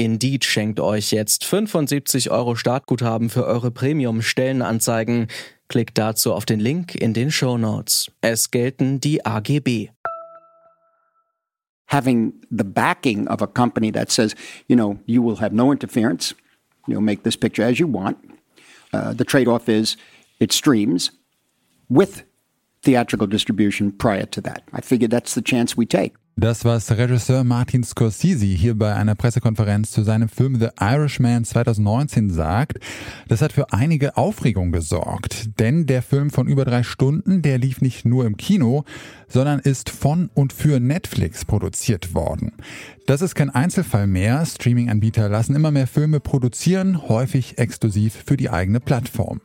Indeed schenkt euch jetzt 75 Euro Startguthaben für eure Premium-Stellenanzeigen. Klickt dazu auf den Link in den Show Notes. Es gelten die AGB. having the backing of a company that says, you know, you will have no interference, you'll make this picture as you want. Uh, the trade off is it streams with theatrical distribution prior to that. I figure that's the chance we take. Das, was Regisseur Martin Scorsese hier bei einer Pressekonferenz zu seinem Film The Irishman 2019 sagt, das hat für einige Aufregung gesorgt. Denn der Film von über drei Stunden, der lief nicht nur im Kino, sondern ist von und für Netflix produziert worden. Das ist kein Einzelfall mehr. Streaming-Anbieter lassen immer mehr Filme produzieren, häufig exklusiv für die eigene Plattform.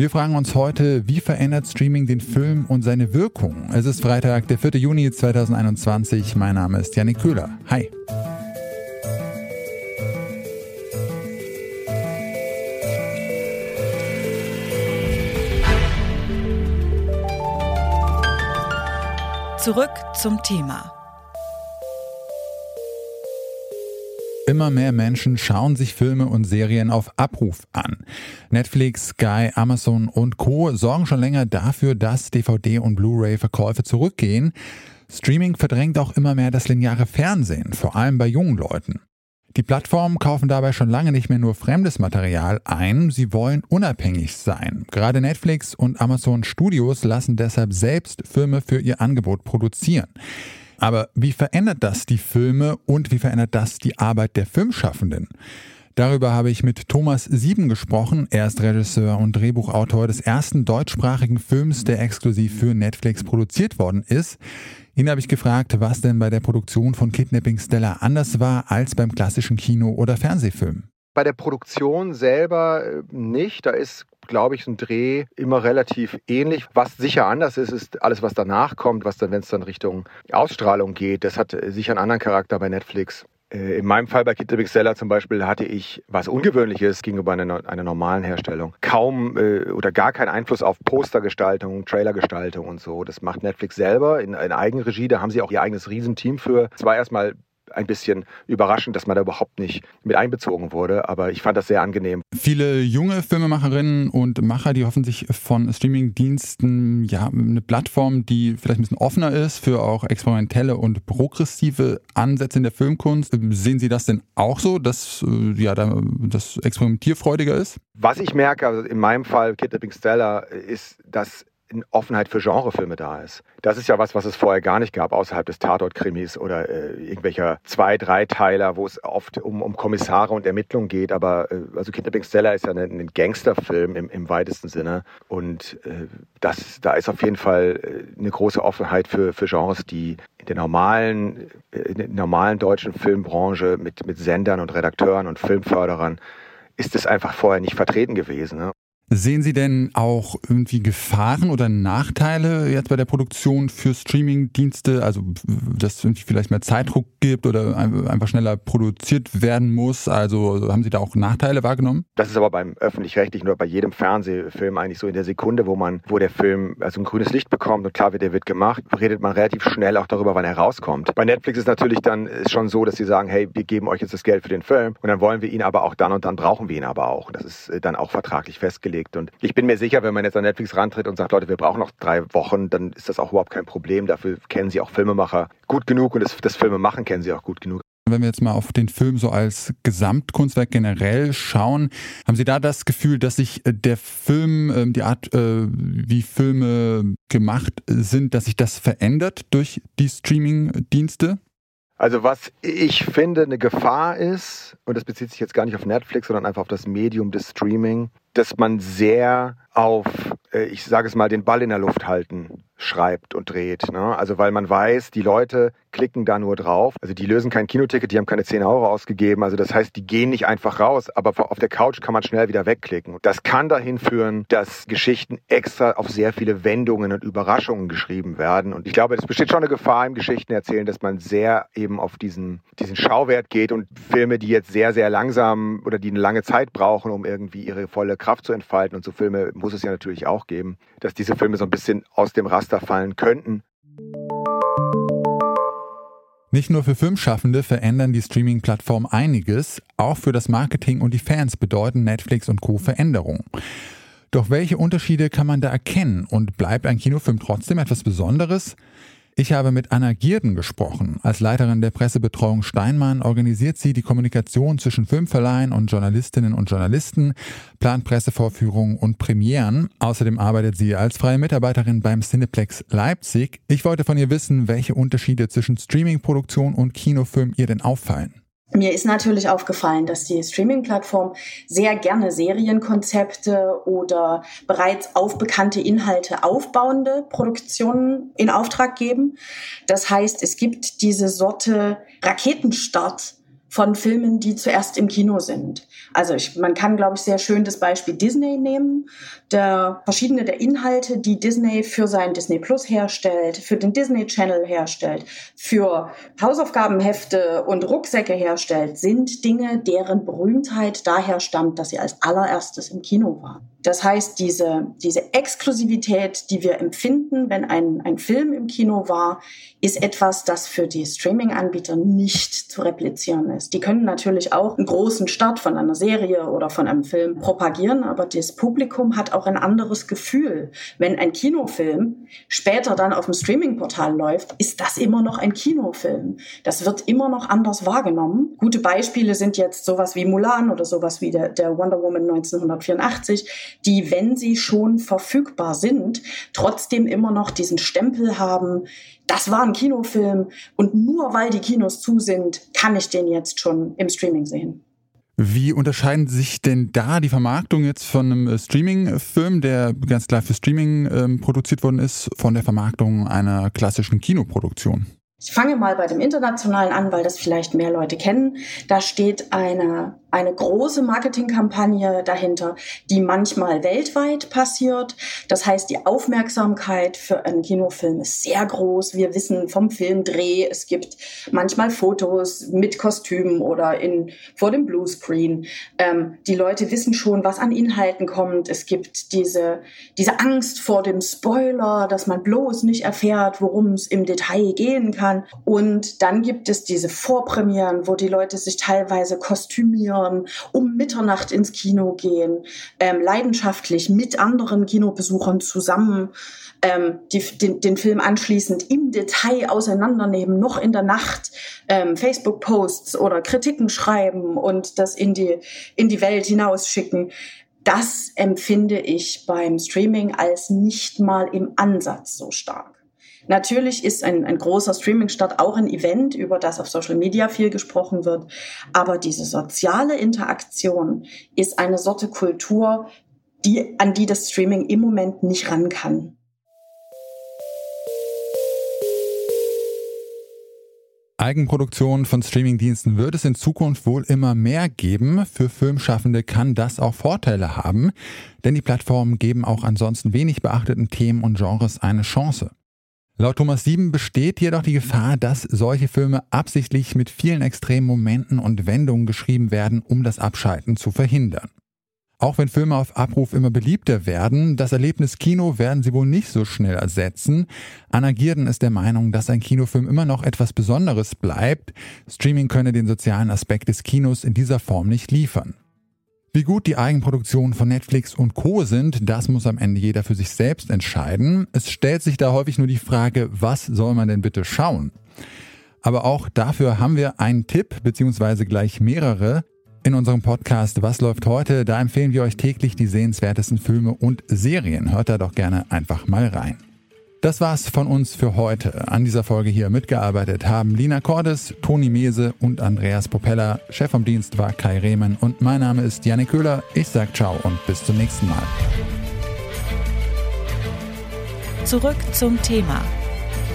Wir fragen uns heute, wie verändert Streaming den Film und seine Wirkung? Es ist Freitag, der 4. Juni 2021. Mein Name ist Janik Köhler. Hi. Zurück zum Thema. Immer mehr Menschen schauen sich Filme und Serien auf Abruf an. Netflix, Sky, Amazon und Co. sorgen schon länger dafür, dass DVD- und Blu-ray-Verkäufe zurückgehen. Streaming verdrängt auch immer mehr das lineare Fernsehen, vor allem bei jungen Leuten. Die Plattformen kaufen dabei schon lange nicht mehr nur fremdes Material ein, sie wollen unabhängig sein. Gerade Netflix und Amazon Studios lassen deshalb selbst Filme für ihr Angebot produzieren. Aber wie verändert das die Filme und wie verändert das die Arbeit der Filmschaffenden? Darüber habe ich mit Thomas Sieben gesprochen. Er ist Regisseur und Drehbuchautor des ersten deutschsprachigen Films, der exklusiv für Netflix produziert worden ist. Ihn habe ich gefragt, was denn bei der Produktion von Kidnapping Stella anders war als beim klassischen Kino- oder Fernsehfilm. Bei der Produktion selber äh, nicht. Da ist glaube ich, ein Dreh immer relativ ähnlich. Was sicher anders ist, ist alles, was danach kommt, was dann, wenn es dann Richtung Ausstrahlung geht, das hat sicher einen anderen Charakter bei Netflix. Äh, in meinem Fall bei Kid Seller zum Beispiel hatte ich was Ungewöhnliches gegenüber einer, einer normalen Herstellung. Kaum äh, oder gar keinen Einfluss auf Postergestaltung, Trailergestaltung und so. Das macht Netflix selber in, in Eigenregie. Da haben sie auch ihr eigenes Riesenteam für. Es war erstmal ein bisschen überraschend, dass man da überhaupt nicht mit einbezogen wurde. Aber ich fand das sehr angenehm. Viele junge Filmemacherinnen und Macher, die hoffen sich von Streamingdiensten ja eine Plattform, die vielleicht ein bisschen offener ist für auch experimentelle und progressive Ansätze in der Filmkunst. Sehen Sie das denn auch so, dass äh, ja das experimentierfreudiger ist? Was ich merke, also in meinem Fall Kidnapping Stella, ist, dass eine Offenheit für Genrefilme da ist. Das ist ja was, was es vorher gar nicht gab, außerhalb des Tatort-Krimis oder äh, irgendwelcher zwei-, dreiteiler, wo es oft um, um Kommissare und Ermittlungen geht. Aber äh, also Kidnapping Stella ist ja ein, ein Gangsterfilm im, im weitesten Sinne. Und äh, das, da ist auf jeden Fall äh, eine große Offenheit für, für Genres, die in der normalen, äh, in der normalen deutschen Filmbranche mit, mit Sendern und Redakteuren und Filmförderern ist es einfach vorher nicht vertreten gewesen. Ne? Sehen Sie denn auch irgendwie Gefahren oder Nachteile jetzt bei der Produktion für Streaming-Dienste? Also, dass es irgendwie vielleicht mehr Zeitdruck gibt oder einfach schneller produziert werden muss? Also, haben Sie da auch Nachteile wahrgenommen? Das ist aber beim Öffentlich-Rechtlichen oder bei jedem Fernsehfilm eigentlich so in der Sekunde, wo man, wo der Film also ein grünes Licht bekommt und klar wird, der wird gemacht, redet man relativ schnell auch darüber, wann er rauskommt. Bei Netflix ist natürlich dann ist schon so, dass sie sagen, hey, wir geben euch jetzt das Geld für den Film und dann wollen wir ihn aber auch dann und dann brauchen wir ihn aber auch. Das ist dann auch vertraglich festgelegt gelegt. Und ich bin mir sicher, wenn man jetzt an Netflix rantritt und sagt, Leute, wir brauchen noch drei Wochen, dann ist das auch überhaupt kein Problem. Dafür kennen sie auch Filmemacher gut genug und das, das Filmemachen kennen sie auch gut genug. Wenn wir jetzt mal auf den Film so als Gesamtkunstwerk generell schauen, haben Sie da das Gefühl, dass sich äh, der Film, ähm, die Art, äh, wie Filme gemacht sind, dass sich das verändert durch die Streaming-Dienste? Also was ich finde eine Gefahr ist, und das bezieht sich jetzt gar nicht auf Netflix, sondern einfach auf das Medium des Streaming, dass man sehr auf, äh, ich sage es mal, den Ball in der Luft halten schreibt und dreht. Ne? Also weil man weiß, die Leute klicken da nur drauf. Also die lösen kein Kinoticket, die haben keine 10 Euro ausgegeben. Also das heißt, die gehen nicht einfach raus, aber auf der Couch kann man schnell wieder wegklicken. Das kann dahin führen, dass Geschichten extra auf sehr viele Wendungen und Überraschungen geschrieben werden. Und ich glaube, es besteht schon eine Gefahr im Geschichtenerzählen, dass man sehr eben auf diesen, diesen Schauwert geht und Filme, die jetzt sehr, sehr langsam oder die eine lange Zeit brauchen, um irgendwie ihre volle Kraft zu entfalten. Und so Filme muss es ja natürlich auch geben, dass diese Filme so ein bisschen aus dem Raster fallen könnten. Nicht nur für Filmschaffende verändern die Streaming-Plattformen einiges, auch für das Marketing und die Fans bedeuten Netflix und Co. Veränderungen. Doch welche Unterschiede kann man da erkennen und bleibt ein Kinofilm trotzdem etwas Besonderes? Ich habe mit Anna Gierden gesprochen. Als Leiterin der Pressebetreuung Steinmann organisiert sie die Kommunikation zwischen Filmverleihen und Journalistinnen und Journalisten, plant Pressevorführungen und Premieren. Außerdem arbeitet sie als freie Mitarbeiterin beim Cineplex Leipzig. Ich wollte von ihr wissen, welche Unterschiede zwischen Streamingproduktion und Kinofilm ihr denn auffallen. Mir ist natürlich aufgefallen, dass die Streaming-Plattform sehr gerne Serienkonzepte oder bereits auf bekannte Inhalte aufbauende Produktionen in Auftrag geben. Das heißt, es gibt diese Sorte Raketenstart von Filmen, die zuerst im Kino sind. Also ich, man kann, glaube ich, sehr schön das Beispiel Disney nehmen. Der, verschiedene der Inhalte, die Disney für sein Disney Plus herstellt, für den Disney Channel herstellt, für Hausaufgabenhefte und Rucksäcke herstellt, sind Dinge, deren Berühmtheit daher stammt, dass sie als allererstes im Kino waren. Das heißt, diese, diese Exklusivität, die wir empfinden, wenn ein, ein Film im Kino war, ist etwas, das für die Streaming-Anbieter nicht zu replizieren ist. Die können natürlich auch einen großen Start von einer Serie oder von einem Film propagieren, aber das Publikum hat auch ein anderes Gefühl. Wenn ein Kinofilm später dann auf dem Streaming-Portal läuft, ist das immer noch ein Kinofilm. Das wird immer noch anders wahrgenommen. Gute Beispiele sind jetzt sowas wie Mulan oder sowas wie der, der Wonder Woman 1984 die, wenn sie schon verfügbar sind, trotzdem immer noch diesen Stempel haben, das war ein Kinofilm und nur weil die Kinos zu sind, kann ich den jetzt schon im Streaming sehen. Wie unterscheiden sich denn da die Vermarktung jetzt von einem äh, Streaming-Film, der ganz klar für Streaming ähm, produziert worden ist, von der Vermarktung einer klassischen Kinoproduktion? Ich fange mal bei dem Internationalen an, weil das vielleicht mehr Leute kennen. Da steht eine eine große Marketingkampagne dahinter, die manchmal weltweit passiert. Das heißt, die Aufmerksamkeit für einen Kinofilm ist sehr groß. Wir wissen vom Filmdreh, es gibt manchmal Fotos mit Kostümen oder in, vor dem Bluescreen. Ähm, die Leute wissen schon, was an Inhalten kommt. Es gibt diese, diese Angst vor dem Spoiler, dass man bloß nicht erfährt, worum es im Detail gehen kann. Und dann gibt es diese Vorpremieren, wo die Leute sich teilweise kostümieren Kindern um Mitternacht ins Kino gehen, ähm, leidenschaftlich mit anderen Kinobesuchern zusammen ähm, die, den, den Film anschließend im Detail auseinandernehmen, noch in der Nacht ähm, Facebook-Posts oder Kritiken schreiben und das in die, in die Welt hinausschicken. Das empfinde ich beim Streaming als nicht mal im Ansatz so stark. Natürlich ist ein, ein großer Streaming-Start auch ein Event, über das auf Social Media viel gesprochen wird. Aber diese soziale Interaktion ist eine Sorte Kultur, die, an die das Streaming im Moment nicht ran kann. Eigenproduktion von Streamingdiensten wird es in Zukunft wohl immer mehr geben. Für Filmschaffende kann das auch Vorteile haben, denn die Plattformen geben auch ansonsten wenig beachteten Themen und Genres eine Chance. Laut Thomas Sieben besteht jedoch die Gefahr, dass solche Filme absichtlich mit vielen extremen Momenten und Wendungen geschrieben werden, um das Abschalten zu verhindern. Auch wenn Filme auf Abruf immer beliebter werden, das Erlebnis Kino werden sie wohl nicht so schnell ersetzen. Anna Gierden ist der Meinung, dass ein Kinofilm immer noch etwas Besonderes bleibt. Streaming könne den sozialen Aspekt des Kinos in dieser Form nicht liefern. Wie gut die Eigenproduktionen von Netflix und Co sind, das muss am Ende jeder für sich selbst entscheiden. Es stellt sich da häufig nur die Frage, was soll man denn bitte schauen? Aber auch dafür haben wir einen Tipp, beziehungsweise gleich mehrere. In unserem Podcast Was läuft heute? Da empfehlen wir euch täglich die sehenswertesten Filme und Serien. Hört da doch gerne einfach mal rein. Das war's von uns für heute. An dieser Folge hier mitgearbeitet haben Lina Cordes, Toni Mese und Andreas Propeller. Chef vom Dienst war Kai Rehmen und mein Name ist Janik Köhler. Ich sag ciao und bis zum nächsten Mal. Zurück zum Thema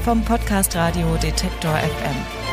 vom Podcast Radio Detektor FM.